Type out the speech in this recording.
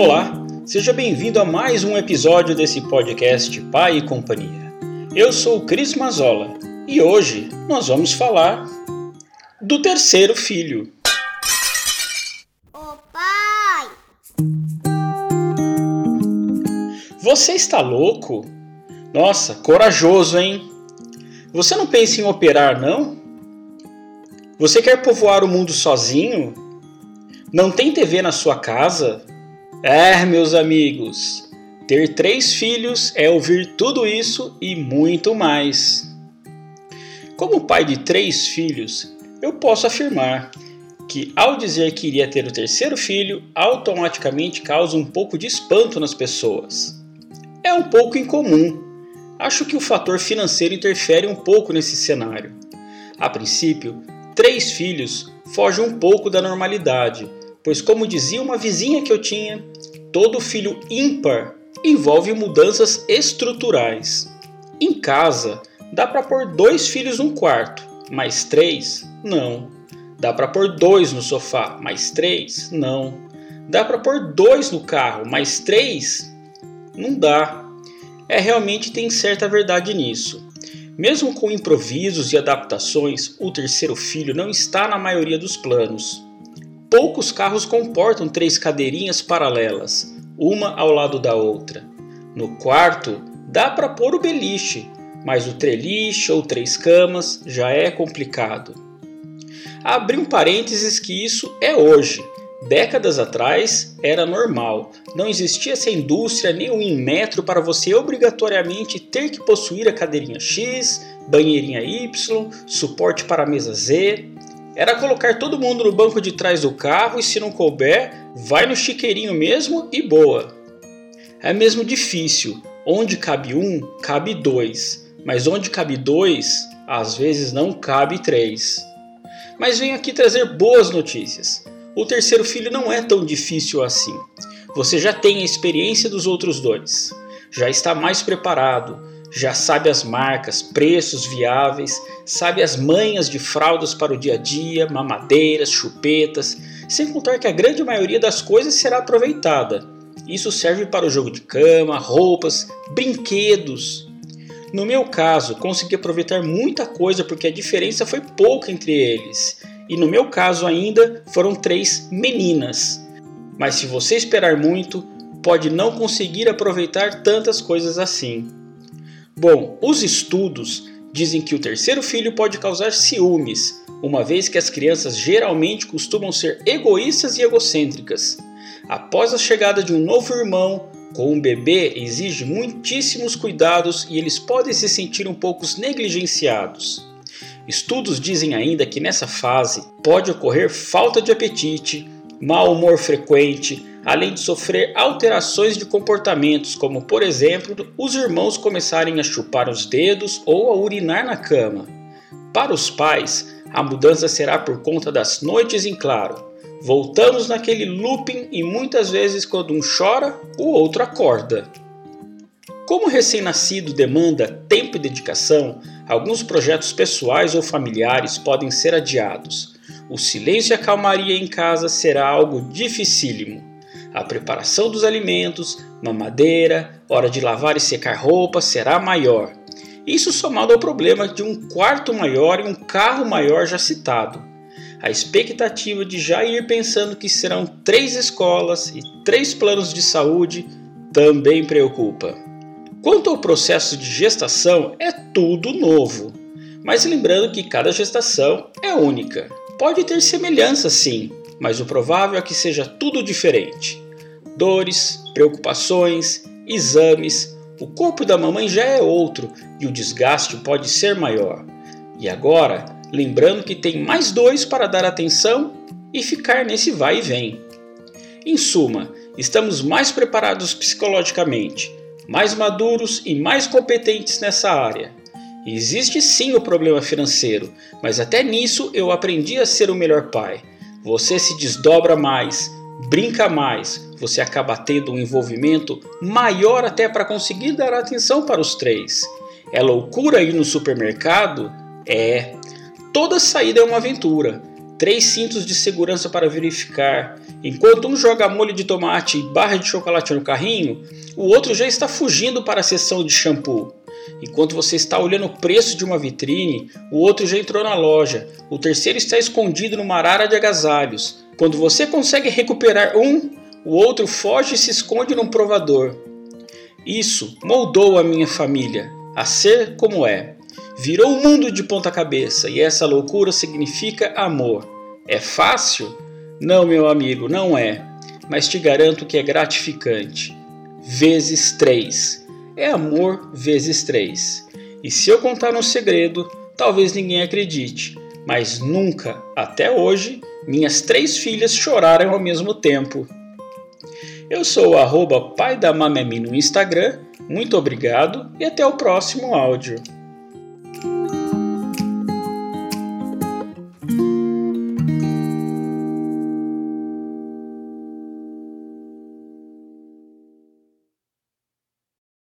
Olá, seja bem-vindo a mais um episódio desse podcast Pai e Companhia. Eu sou o Cris Mazola e hoje nós vamos falar do terceiro filho. Ô pai! Você está louco? Nossa, corajoso, hein? Você não pensa em operar, não? Você quer povoar o mundo sozinho? Não tem TV na sua casa? É, meus amigos, ter três filhos é ouvir tudo isso e muito mais. Como pai de três filhos, eu posso afirmar que, ao dizer que iria ter o terceiro filho, automaticamente causa um pouco de espanto nas pessoas. É um pouco incomum. Acho que o fator financeiro interfere um pouco nesse cenário. A princípio, três filhos foge um pouco da normalidade pois, como dizia uma vizinha que eu tinha, todo filho ímpar envolve mudanças estruturais. Em casa, dá para pôr dois filhos num quarto, mas três, não. Dá para pôr dois no sofá, mas três, não. Dá para pôr dois no carro, mas três, não dá. É realmente tem certa verdade nisso. Mesmo com improvisos e adaptações, o terceiro filho não está na maioria dos planos. Poucos carros comportam três cadeirinhas paralelas, uma ao lado da outra. No quarto, dá para pôr o beliche, mas o treliche ou três camas já é complicado. Abri um parênteses que isso é hoje. Décadas atrás era normal. Não existia essa indústria nem um metro para você obrigatoriamente ter que possuir a cadeirinha X, banheirinha Y, suporte para a mesa Z. Era colocar todo mundo no banco de trás do carro e se não couber, vai no chiqueirinho mesmo e boa. É mesmo difícil. Onde cabe um, cabe dois. Mas onde cabe dois, às vezes não cabe três. Mas venho aqui trazer boas notícias. O terceiro filho não é tão difícil assim. Você já tem a experiência dos outros dois. Já está mais preparado, já sabe as marcas, preços viáveis, sabe as manhas de fraldas para o dia a dia, mamadeiras, chupetas, sem contar que a grande maioria das coisas será aproveitada. Isso serve para o jogo de cama, roupas, brinquedos. No meu caso, consegui aproveitar muita coisa porque a diferença foi pouca entre eles. E no meu caso ainda foram três meninas. Mas se você esperar muito, pode não conseguir aproveitar tantas coisas assim. Bom, os estudos dizem que o terceiro filho pode causar ciúmes, uma vez que as crianças geralmente costumam ser egoístas e egocêntricas. Após a chegada de um novo irmão, com um bebê exige muitíssimos cuidados e eles podem se sentir um pouco negligenciados. Estudos dizem ainda que nessa fase pode ocorrer falta de apetite, mau humor frequente, além de sofrer alterações de comportamentos, como por exemplo, os irmãos começarem a chupar os dedos ou a urinar na cama. Para os pais, a mudança será por conta das noites em claro. Voltamos naquele looping e muitas vezes quando um chora, o outro acorda. Como o recém-nascido demanda tempo e dedicação, alguns projetos pessoais ou familiares podem ser adiados. O silêncio e a calmaria em casa será algo dificílimo a preparação dos alimentos, mamadeira, hora de lavar e secar roupas será maior. Isso somado ao problema de um quarto maior e um carro maior já citado. A expectativa de já ir pensando que serão três escolas e três planos de saúde também preocupa. Quanto ao processo de gestação, é tudo novo. Mas lembrando que cada gestação é única. Pode ter semelhança sim, mas o provável é que seja tudo diferente. Dores, preocupações, exames, o corpo da mamãe já é outro e o desgaste pode ser maior. E agora, lembrando que tem mais dois para dar atenção e ficar nesse vai e vem. Em suma, estamos mais preparados psicologicamente, mais maduros e mais competentes nessa área. Existe sim o problema financeiro, mas até nisso eu aprendi a ser o melhor pai você se desdobra mais, brinca mais, você acaba tendo um envolvimento maior até para conseguir dar atenção para os três. É loucura ir no supermercado? É. Toda saída é uma aventura. três cintos de segurança para verificar. Enquanto um joga molho de tomate e barra de chocolate no carrinho, o outro já está fugindo para a seção de shampoo. Enquanto você está olhando o preço de uma vitrine, o outro já entrou na loja. O terceiro está escondido numa arara de agasalhos. Quando você consegue recuperar um, o outro foge e se esconde num provador. Isso moldou a minha família a ser como é. Virou o mundo de ponta cabeça e essa loucura significa amor. É fácil? Não, meu amigo, não é. Mas te garanto que é gratificante. Vezes três. É amor vezes três. E se eu contar um segredo, talvez ninguém acredite, mas nunca, até hoje, minhas três filhas choraram ao mesmo tempo. Eu sou o arroba pai da Mamemi no Instagram. Muito obrigado e até o próximo áudio.